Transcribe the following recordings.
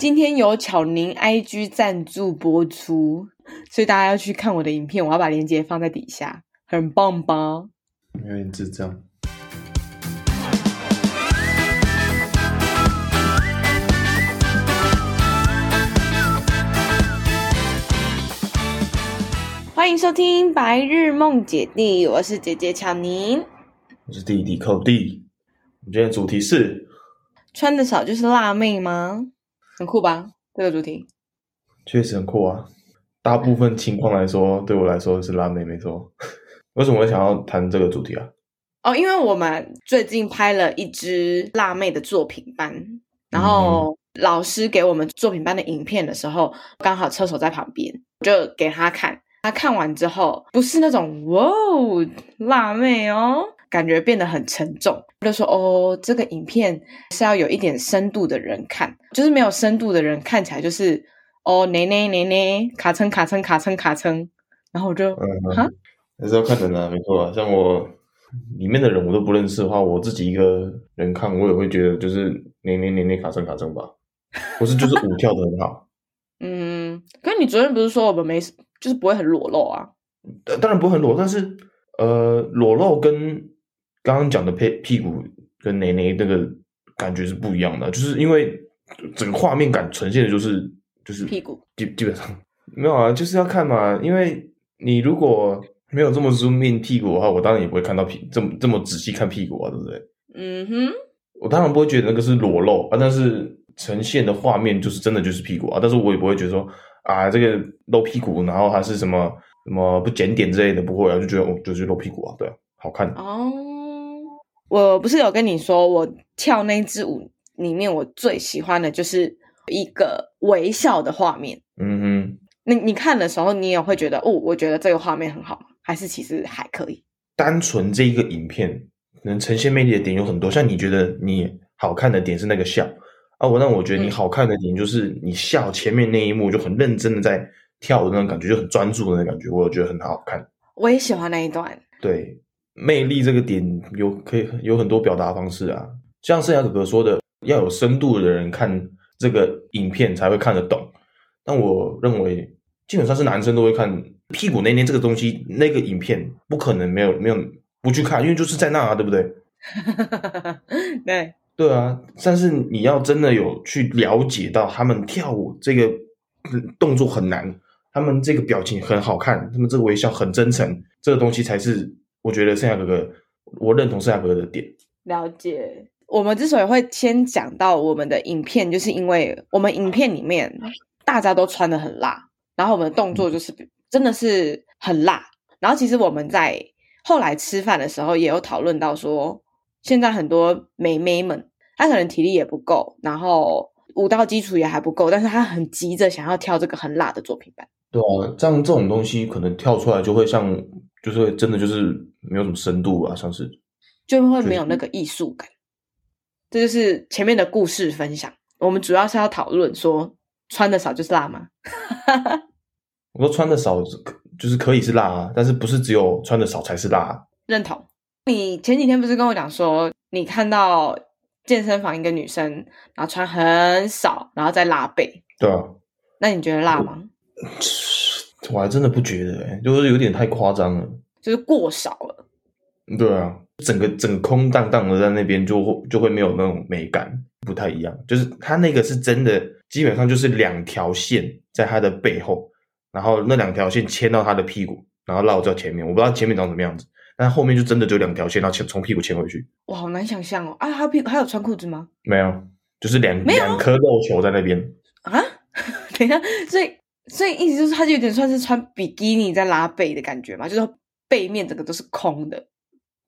今天有巧宁 IG 赞助播出，所以大家要去看我的影片，我要把链接放在底下，很棒吧？有点智障。欢迎收听《白日梦姐弟》，我是姐姐巧宁，我是弟弟寇弟。我们今天的主题是：穿的少就是辣妹吗？很酷吧，这个主题确实很酷啊。大部分情况来说，对我来说是辣妹，没错。为什么会想要谈这个主题啊？哦，因为我们最近拍了一支辣妹的作品班，然后老师给我们作品班的影片的时候，刚好车手在旁边，就给他看。他看完之后，不是那种哇哦辣妹哦。感觉变得很沉重，就说哦，这个影片是要有一点深度的人看，就是没有深度的人看起来就是哦，奶奶奶奶，卡称卡称卡称卡称，然后我就嗯哈，还是要看人啊，没错啊，像我里面的人我都不认识的话，我自己一个人看，我也会觉得就是奶奶奶奶卡称卡称吧，不是就是舞跳得很好，嗯，可是你昨天不是说我们没就是不会很裸露啊？当然不会很裸，但是呃，裸露跟刚刚讲的屁屁股跟奶奶那个感觉是不一样的，就是因为整个画面感呈现的就是就是屁股，基基本上没有啊，就是要看嘛。因为你如果没有这么 zoom in 屁股的话，我当然也不会看到屁这么这么仔细看屁股啊，对不对？嗯哼，我当然不会觉得那个是裸露啊，但是呈现的画面就是真的就是屁股啊，但是我也不会觉得说啊这个露屁股，然后还是什么什么不检点之类的，不会啊，就觉得哦就是露屁股啊，对啊，好看哦。我不是有跟你说，我跳那支舞里面，我最喜欢的就是一个微笑的画面。嗯哼，你你看的时候，你也会觉得，哦，我觉得这个画面很好，还是其实还可以。单纯这一个影片能呈现魅力的点有很多，像你觉得你好看的点是那个笑啊，我那我觉得你好看的点就是你笑前面那一幕就很认真的在跳的那种感觉，就很专注的那种感觉，我觉得很好看。我也喜欢那一段。对。魅力这个点有可以有很多表达方式啊，像圣雅哥哥说的，要有深度的人看这个影片才会看得懂。但我认为，基本上是男生都会看屁股那那这个东西，那个影片不可能没有没有不去看，因为就是在那啊，对不对？对对啊，但是你要真的有去了解到他们跳舞这个动作很难，他们这个表情很好看，他们这个微笑很真诚，这个东西才是。我觉得圣雅哥哥，我认同圣雅哥哥的点。了解，我们之所以会先讲到我们的影片，就是因为我们影片里面大家都穿的很辣，然后我们的动作就是真的是很辣。然后其实我们在后来吃饭的时候也有讨论到说，现在很多美眉们，她可能体力也不够，然后舞蹈基础也还不够，但是她很急着想要跳这个很辣的作品班。对啊，这样这种东西可能跳出来就会像。就是真的就是没有什么深度啊，像是就会没有那个艺术感。这就是前面的故事分享。我们主要是要讨论说，穿的少就是辣吗？我说穿的少就是可以是辣啊，但是不是只有穿的少才是辣啊。认同。你前几天不是跟我讲说，你看到健身房一个女生，然后穿很少，然后再拉背。对啊。那你觉得辣吗？我还真的不觉得、欸，就是有点太夸张了，就是过少了。对啊，整个整个空荡荡的在那边，就会就会没有那种美感，不太一样。就是他那个是真的，基本上就是两条线在他的背后，然后那两条线牵到他的屁股，然后绕到前面。我不知道前面长什么样子，但后面就真的就两条线，然后牵从屁股牵回去。哇，好难想象哦！啊，他屁股还有穿裤子吗？没有，就是两两颗肉球在那边啊。等一下，所以。所以意思就是，他就有点算是穿比基尼在拉背的感觉嘛，就是背面整个都是空的，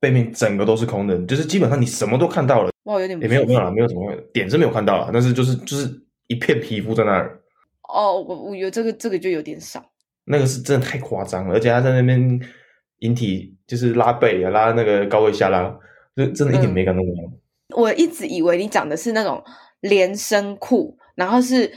背面整个都是空的，就是基本上你什么都看到了。哇，有点也没有没有啦，没有什么点是没有看到啦，但是就是就是一片皮肤在那儿。哦，我我有这个这个就有点少，那个是真的太夸张了，而且他在那边引体就是拉背啊，拉那个高位下拉，就真的一点美感都没有。嗯，我一直以为你讲的是那种连身裤，然后是。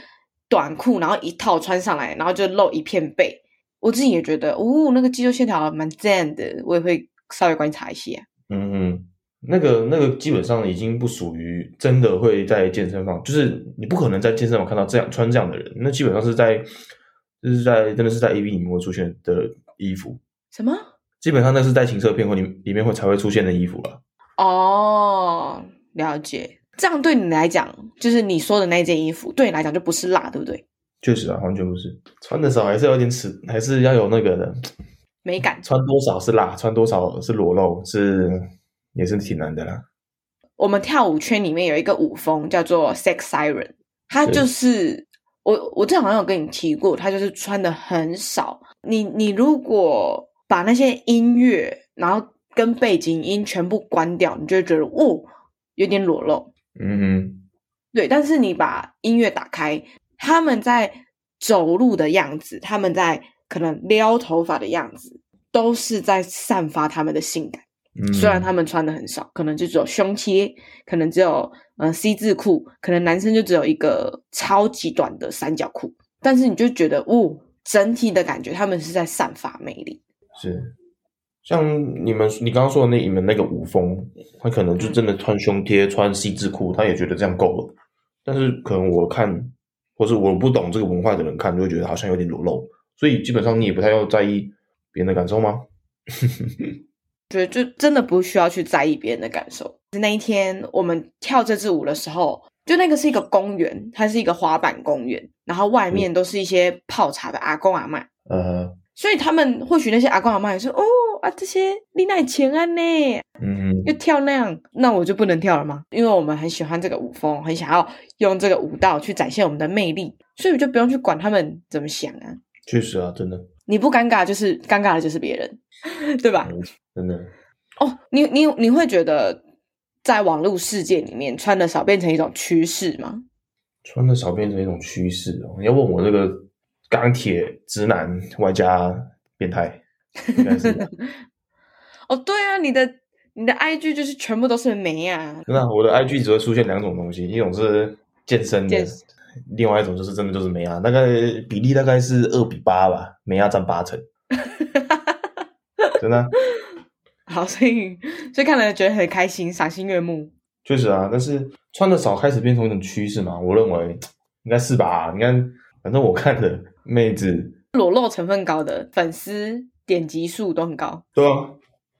短裤，然后一套穿上来，然后就露一片背。我自己也觉得，哦，那个肌肉线条蛮赞的，我也会稍微观察一些。嗯嗯，那个那个基本上已经不属于真的会在健身房，就是你不可能在健身房看到这样穿这样的人，那基本上是在就是在真的是在 AV 里面会出现的衣服。什么？基本上那是在情色片或里里面会才会出现的衣服了。哦，了解。这样对你来讲，就是你说的那件衣服，对你来讲就不是辣，对不对？确实啊，完全不是。穿的少还是有点尺，还是要有那个的 美感。穿多少是辣，穿多少是裸露，是也是挺难的啦。我们跳舞圈里面有一个舞风叫做 Sex Siren，它就是我我之前好像有跟你提过，它就是穿的很少。你你如果把那些音乐，然后跟背景音全部关掉，你就会觉得哦，有点裸露。嗯哼，对。但是你把音乐打开，他们在走路的样子，他们在可能撩头发的样子，都是在散发他们的性感。嗯，虽然他们穿的很少，可能就只有胸贴，可能只有嗯、呃、C 字裤，可能男生就只有一个超级短的三角裤，但是你就觉得哦，整体的感觉他们是在散发魅力。是。像你们，你刚刚说的那你们那个舞风，他可能就真的穿胸贴、穿 C 字裤，他也觉得这样够了。但是可能我看，或是我不懂这个文化的人看，就会觉得好像有点裸露。所以基本上你也不太要在意别人的感受吗？觉得就真的不需要去在意别人的感受。那一天我们跳这支舞的时候，就那个是一个公园，它是一个滑板公园，然后外面都是一些泡茶的阿公阿嬷。呃，所以他们或许那些阿公阿妈也说哦。啊，这些你哪钱啊呢？嗯，又跳那样，那我就不能跳了吗？因为我们很喜欢这个舞风，很想要用这个舞蹈去展现我们的魅力，所以我就不用去管他们怎么想啊。确实啊，真的，你不尴尬就是尴尬的，就是别人，对吧？嗯，真的。哦，你你你会觉得在网络世界里面穿的少变成一种趋势吗？穿的少变成一种趋势哦。你要问我这个钢铁直男外加变态。应该是哦，对啊，你的你的 IG 就是全部都是美啊。那我的 IG 只会出现两种东西，一种是健身的，另外一种就是真的就是美啊，大概比例大概是二比八吧，美啊占八成。真的、啊。好，所以所以看了觉得很开心，赏心悦目。确实啊，但是穿的少开始变成一种趋势嘛？我认为应该是吧。你看，反正我看的妹子裸露成分高的粉丝。点击数都很高，对啊，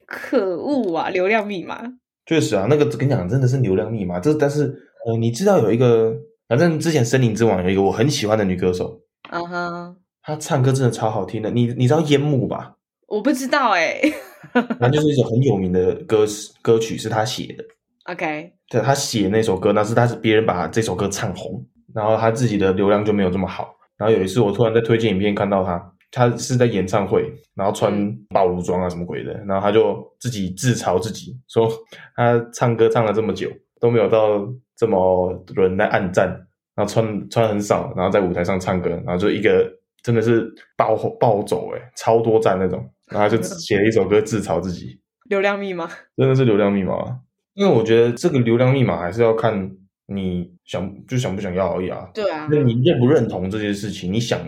可恶啊！流量密码，确实啊，那个跟你讲真的是流量密码。这但是呃，你知道有一个，反正之前森林之王有一个我很喜欢的女歌手，啊哈、uh，huh. 她唱歌真的超好听的。你你知道烟幕吧？我不知道哎、欸，那就是一首很有名的歌歌曲，是她写的。OK，对，她写那首歌，那是她是别人把这首歌唱红，然后她自己的流量就没有这么好。然后有一次我突然在推荐影片看到他。他是在演唱会，然后穿暴露装啊什么鬼的，然后他就自己自嘲自己说，他唱歌唱了这么久都没有到这么多人来暗赞，然后穿穿很少，然后在舞台上唱歌，然后就一个真的是暴暴走诶，超多赞那种，然后就 写了一首歌自嘲自己。流量密码真的是流量密码啊，因为我觉得这个流量密码还是要看你想就想不想要而已啊。对啊，那你认不认同这件事情？你想。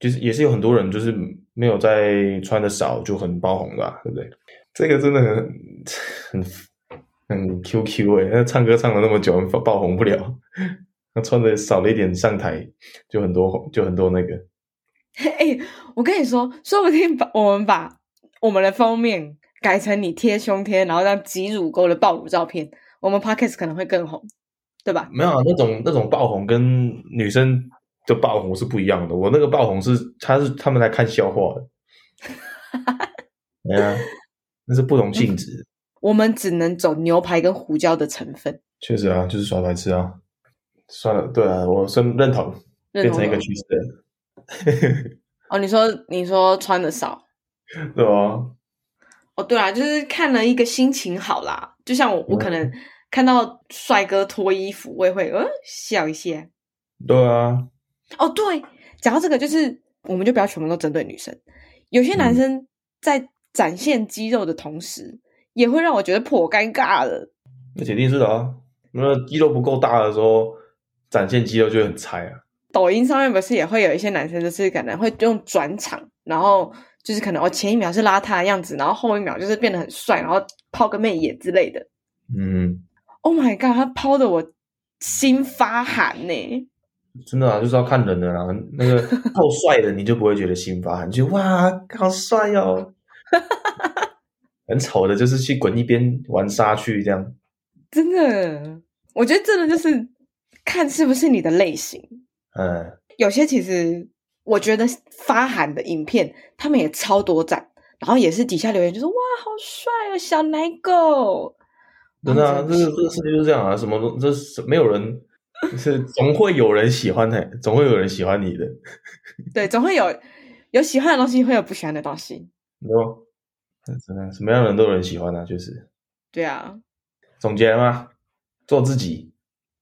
就是也是有很多人就是没有在穿的少就很爆红的，对不对？这个真的很很很 Q Q 哎，那唱歌唱了那么久，爆爆红不了。那穿的少了一点上台就很多红，就很多那个。哎，我跟你说，说不定把我们把我们的封面改成你贴胸贴，然后让挤乳沟的爆乳照片，我们 Podcast 可能会更红，对吧？没有啊，那种那种爆红跟女生。的爆红是不一样的，我那个爆红是他是他们来看笑话的，哎呀，那是不同性质。我们只能走牛排跟胡椒的成分。确实啊，就是耍白痴啊。算了，对啊，我是认同，认同变成一个趋势。哦，你说你说穿的少，对啊。哦，对啊，就是看了一个心情好啦。就像我，我可能看到帅哥脱衣服，我也会呃笑一下。对啊。哦，对，讲到这个，就是我们就不要全部都针对女生。有些男生在展现肌肉的同时，嗯、也会让我觉得颇尴尬的。那肯定是的啊，那肌肉不够大的时候，展现肌肉就会很菜啊。抖音上面不是也会有一些男生，就是可能会用转场，然后就是可能我前一秒是邋遢的样子，然后后一秒就是变得很帅，然后抛个媚眼之类的。嗯，Oh my god，他抛的我心发寒呢。真的啊，就是要看人的啦。那个 够帅的，你就不会觉得心发寒，就哇，好帅哦。很丑的，就是去滚一边玩沙去这样。真的，我觉得真的就是看是不是你的类型。嗯，有些其实我觉得发寒的影片，他们也超多赞，然后也是底下留言就说哇，好帅哦，小奶狗。真的啊，这个这个世界就是这样啊，什么都这是没有人。是总会有人喜欢的，总会有人喜欢你的。对，总会有有喜欢的东西，会有不喜欢的东西。喏，真的，什么样的人都有人喜欢啊，就是。对啊。总结了吗？做自己。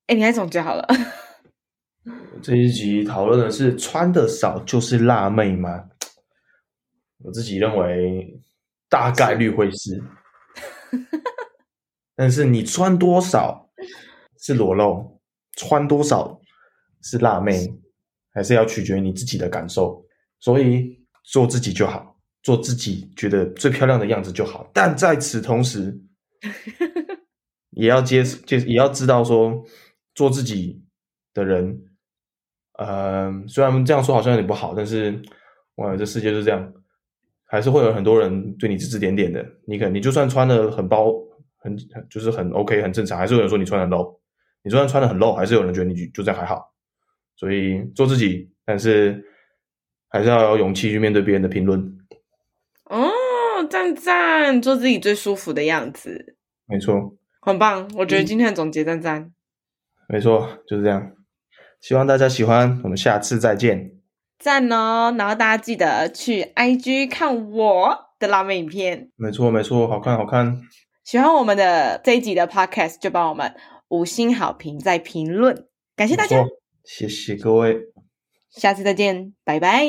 哎，你来总结好了。这一集讨论的是穿的少就是辣妹吗？我自己认为大概率会是。是但是你穿多少 是裸露？穿多少是辣妹，还是要取决于你自己的感受。所以做自己就好，做自己觉得最漂亮的样子就好。但在此同时，也要接接，也要知道说，做自己的人，呃，虽然这样说好像有点不好，但是哇，这世界就是这样，还是会有很多人对你指指点点的。你可能你就算穿的很包，很就是很 OK，很正常，还是有人说你穿的 low。你就算穿的很 low，，还是有人觉得你就这样还好，所以做自己，但是还是要有勇气去面对别人的评论。哦，赞赞，做自己最舒服的样子，没错，很棒。我觉得今天的总结赞赞，嗯，没错，就是这样。希望大家喜欢，我们下次再见。赞哦，然后大家记得去 IG 看我的辣妹影片。没错，没错，好看，好看。喜欢我们的这一集的 Podcast，就帮我们。五星好评，再评论，感谢大家，谢谢各位，下次再见，拜拜。